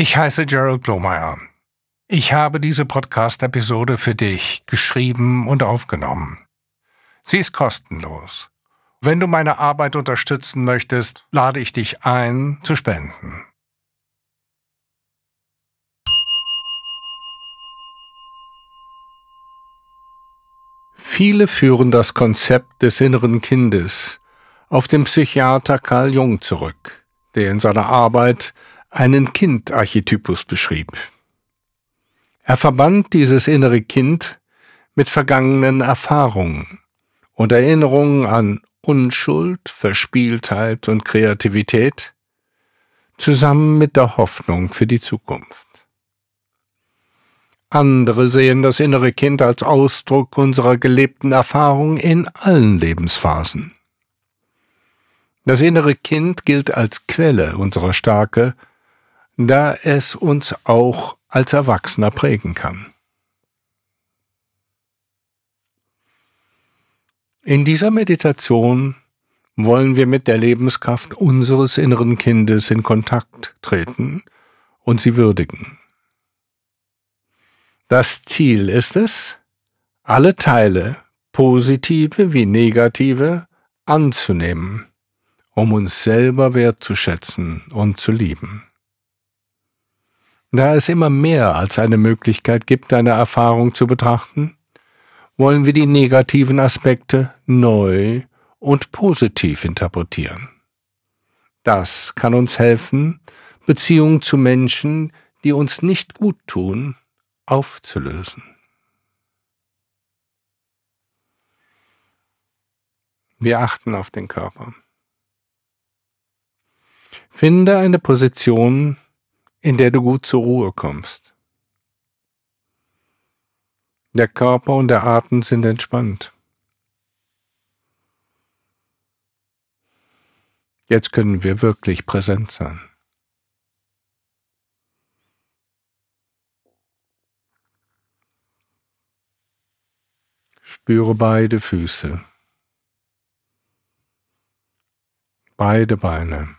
Ich heiße Gerald Blomeyer. Ich habe diese Podcast-Episode für dich geschrieben und aufgenommen. Sie ist kostenlos. Wenn du meine Arbeit unterstützen möchtest, lade ich dich ein, zu spenden. Viele führen das Konzept des inneren Kindes auf den Psychiater Carl Jung zurück, der in seiner Arbeit einen Kindarchetypus beschrieb. Er verband dieses innere Kind mit vergangenen Erfahrungen und Erinnerungen an Unschuld, Verspieltheit und Kreativität, zusammen mit der Hoffnung für die Zukunft. Andere sehen das innere Kind als Ausdruck unserer gelebten Erfahrung in allen Lebensphasen. Das innere Kind gilt als Quelle unserer Stärke da es uns auch als Erwachsener prägen kann. In dieser Meditation wollen wir mit der Lebenskraft unseres inneren Kindes in Kontakt treten und sie würdigen. Das Ziel ist es, alle Teile, positive wie negative, anzunehmen, um uns selber wertzuschätzen und zu lieben. Da es immer mehr als eine Möglichkeit gibt, eine Erfahrung zu betrachten, wollen wir die negativen Aspekte neu und positiv interpretieren. Das kann uns helfen, Beziehungen zu Menschen, die uns nicht gut tun, aufzulösen. Wir achten auf den Körper. Finde eine Position, in der du gut zur Ruhe kommst. Der Körper und der Atem sind entspannt. Jetzt können wir wirklich präsent sein. Spüre beide Füße, beide Beine.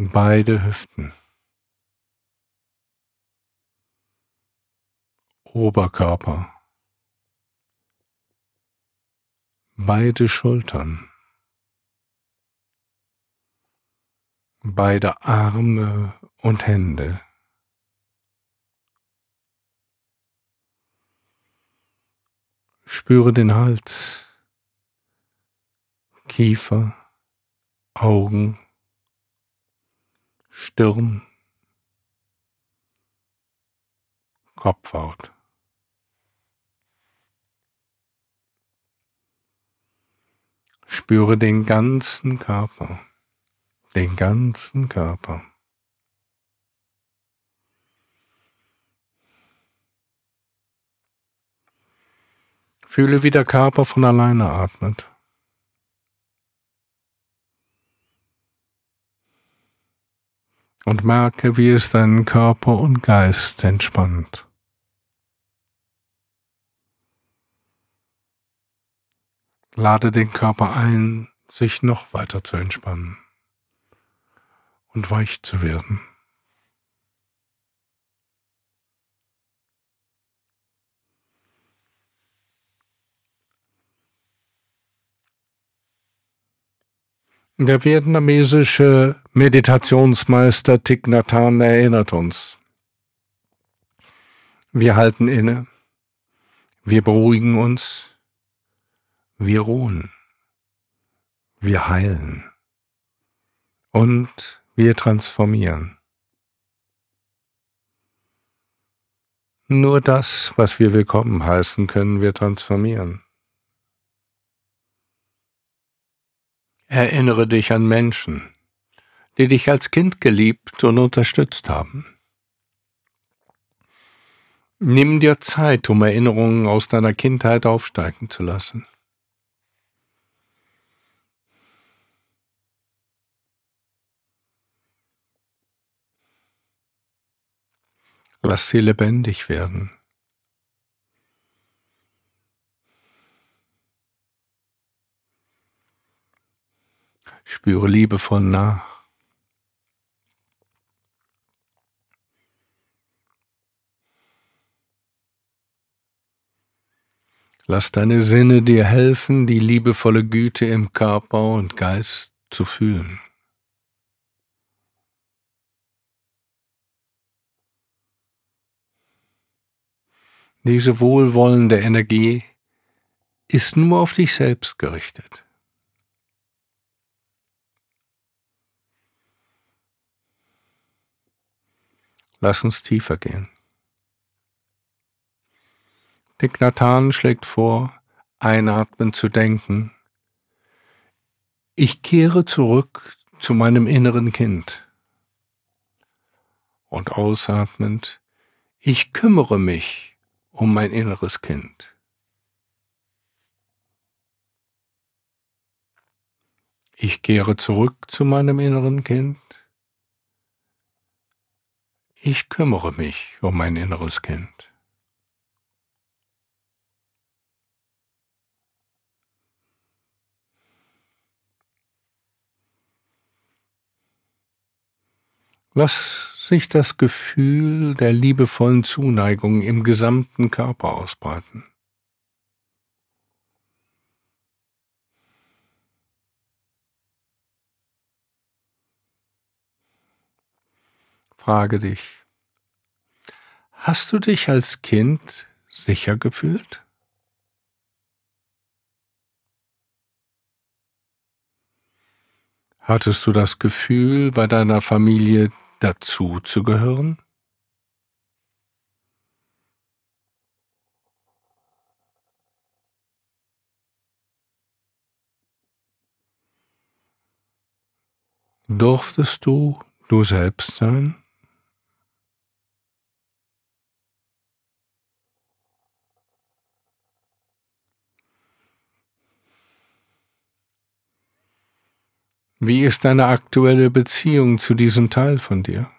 Beide Hüften, Oberkörper, beide Schultern, beide Arme und Hände. Spüre den Hals, Kiefer, Augen, Stirn, Kopfhaut. Spüre den ganzen Körper, den ganzen Körper. Fühle, wie der Körper von alleine atmet. Und merke, wie es deinen Körper und Geist entspannt. Lade den Körper ein, sich noch weiter zu entspannen und weich zu werden. Der vietnamesische Meditationsmeister Thich Nhat Hanh erinnert uns. Wir halten inne, wir beruhigen uns, wir ruhen, wir heilen und wir transformieren. Nur das, was wir willkommen heißen, können wir transformieren. Erinnere dich an Menschen, die dich als Kind geliebt und unterstützt haben. Nimm dir Zeit, um Erinnerungen aus deiner Kindheit aufsteigen zu lassen. Lass sie lebendig werden. Spüre liebevoll nach. Lass deine Sinne dir helfen, die liebevolle Güte im Körper und Geist zu fühlen. Diese wohlwollende Energie ist nur auf dich selbst gerichtet. Lass uns tiefer gehen. Nathan schlägt vor, einatmen zu denken. Ich kehre zurück zu meinem inneren Kind. Und ausatmend, ich kümmere mich um mein inneres Kind. Ich kehre zurück zu meinem inneren Kind. Ich kümmere mich um mein inneres Kind. Lass sich das Gefühl der liebevollen Zuneigung im gesamten Körper ausbreiten. Frage dich, hast du dich als Kind sicher gefühlt? Hattest du das Gefühl, bei deiner Familie dazu zu gehören? Durftest du du selbst sein? Wie ist deine aktuelle Beziehung zu diesem Teil von dir?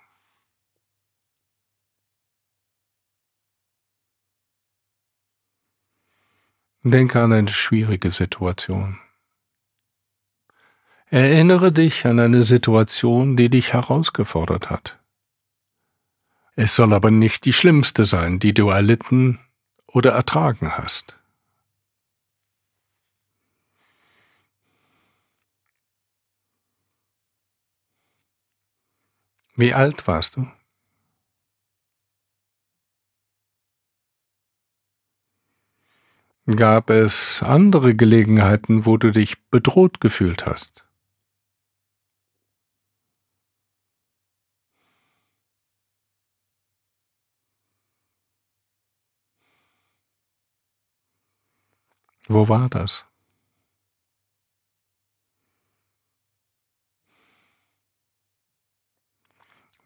Denke an eine schwierige Situation. Erinnere dich an eine Situation, die dich herausgefordert hat. Es soll aber nicht die schlimmste sein, die du erlitten oder ertragen hast. Wie alt warst du? Gab es andere Gelegenheiten, wo du dich bedroht gefühlt hast? Wo war das?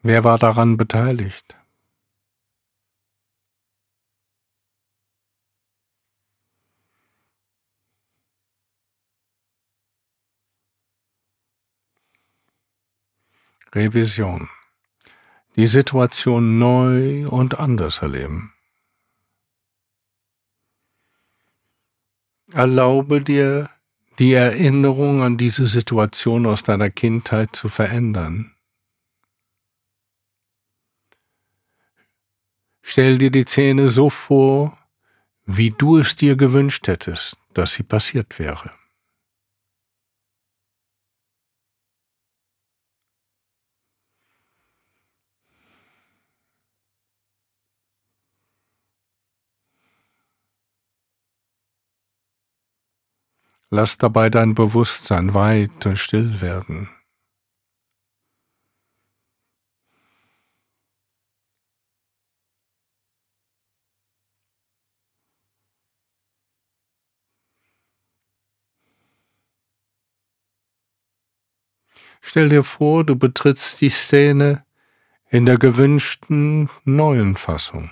Wer war daran beteiligt? Revision. Die Situation neu und anders erleben. Erlaube dir, die Erinnerung an diese Situation aus deiner Kindheit zu verändern. Stell dir die Szene so vor, wie du es dir gewünscht hättest, dass sie passiert wäre. Lass dabei dein Bewusstsein weit und still werden. Stell dir vor, du betrittst die Szene in der gewünschten neuen Fassung.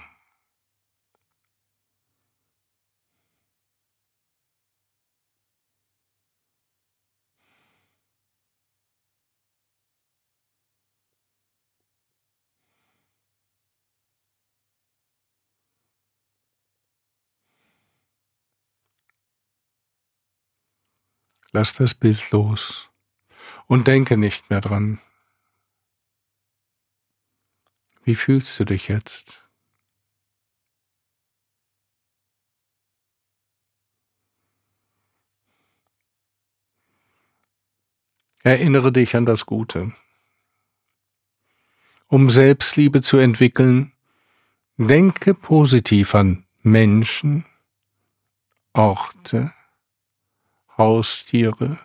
Lass das Bild los und denke nicht mehr dran. Wie fühlst du dich jetzt? Erinnere dich an das Gute. Um Selbstliebe zu entwickeln, denke positiv an Menschen, Orte, Haustiere,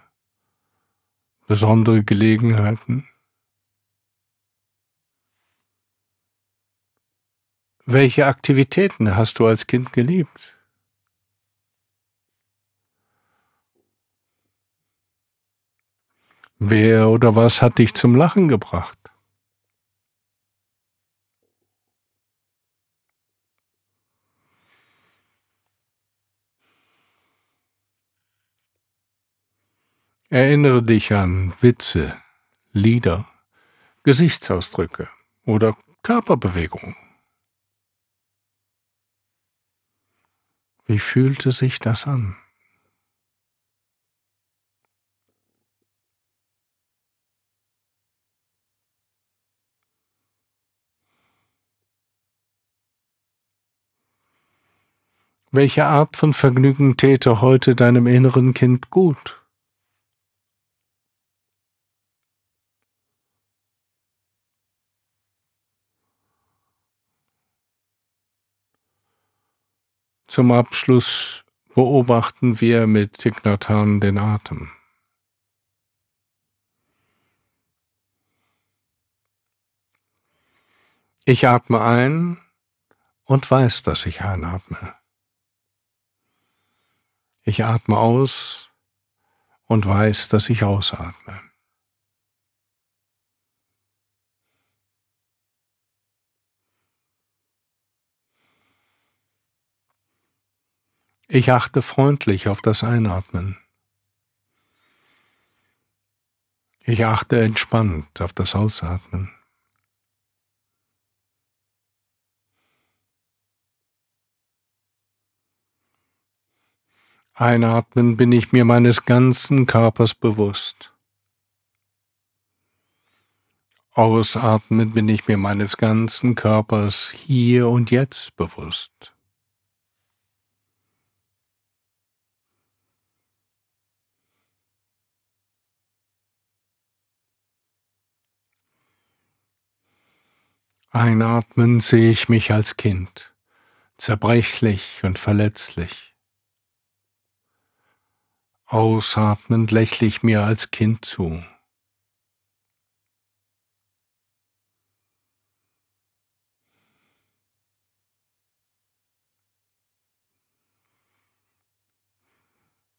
besondere Gelegenheiten. Welche Aktivitäten hast du als Kind geliebt? Wer oder was hat dich zum Lachen gebracht? Erinnere dich an Witze, Lieder, Gesichtsausdrücke oder Körperbewegungen. Wie fühlte sich das an? Welche Art von Vergnügen täte heute deinem inneren Kind gut? Zum Abschluss beobachten wir mit Tignatan den Atem. Ich atme ein und weiß, dass ich einatme. Ich atme aus und weiß, dass ich ausatme. Ich achte freundlich auf das Einatmen. Ich achte entspannt auf das Ausatmen. Einatmen bin ich mir meines ganzen Körpers bewusst. Ausatmen bin ich mir meines ganzen Körpers hier und jetzt bewusst. Einatmen sehe ich mich als Kind, zerbrechlich und verletzlich. Ausatmend lächle ich mir als Kind zu.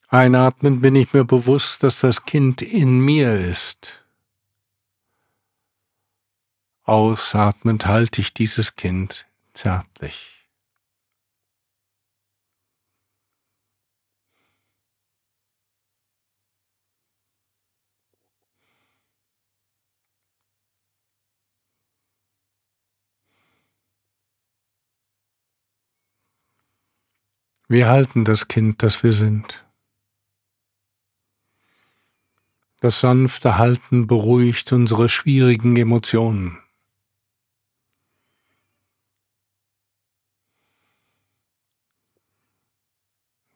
Einatmend bin ich mir bewusst, dass das Kind in mir ist Ausatmend halte ich dieses Kind zärtlich. Wir halten das Kind, das wir sind. Das sanfte Halten beruhigt unsere schwierigen Emotionen.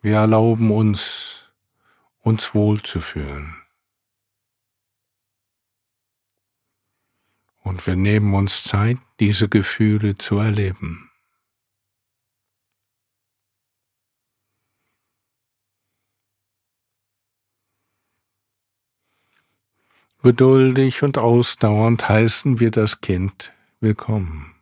Wir erlauben uns, uns wohlzufühlen. Und wir nehmen uns Zeit, diese Gefühle zu erleben. Geduldig und ausdauernd heißen wir das Kind willkommen.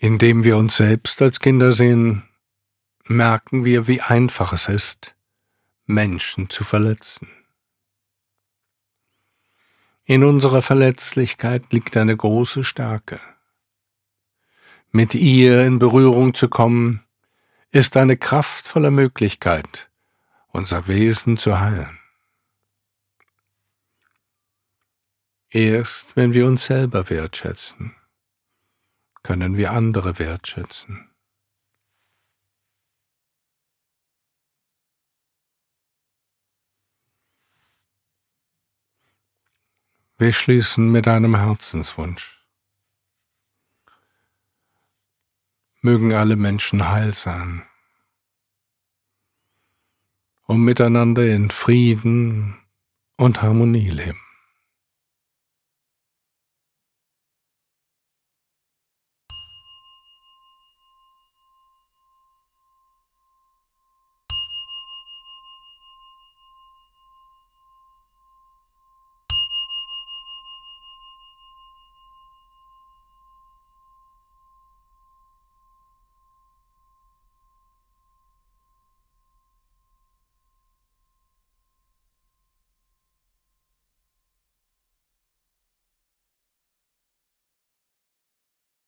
Indem wir uns selbst als Kinder sehen, merken wir, wie einfach es ist, Menschen zu verletzen. In unserer Verletzlichkeit liegt eine große Stärke. Mit ihr in Berührung zu kommen, ist eine kraftvolle Möglichkeit, unser Wesen zu heilen. Erst wenn wir uns selber wertschätzen, können wir andere wertschätzen. Wir schließen mit einem Herzenswunsch. mögen alle Menschen heil sein und miteinander in Frieden und Harmonie leben.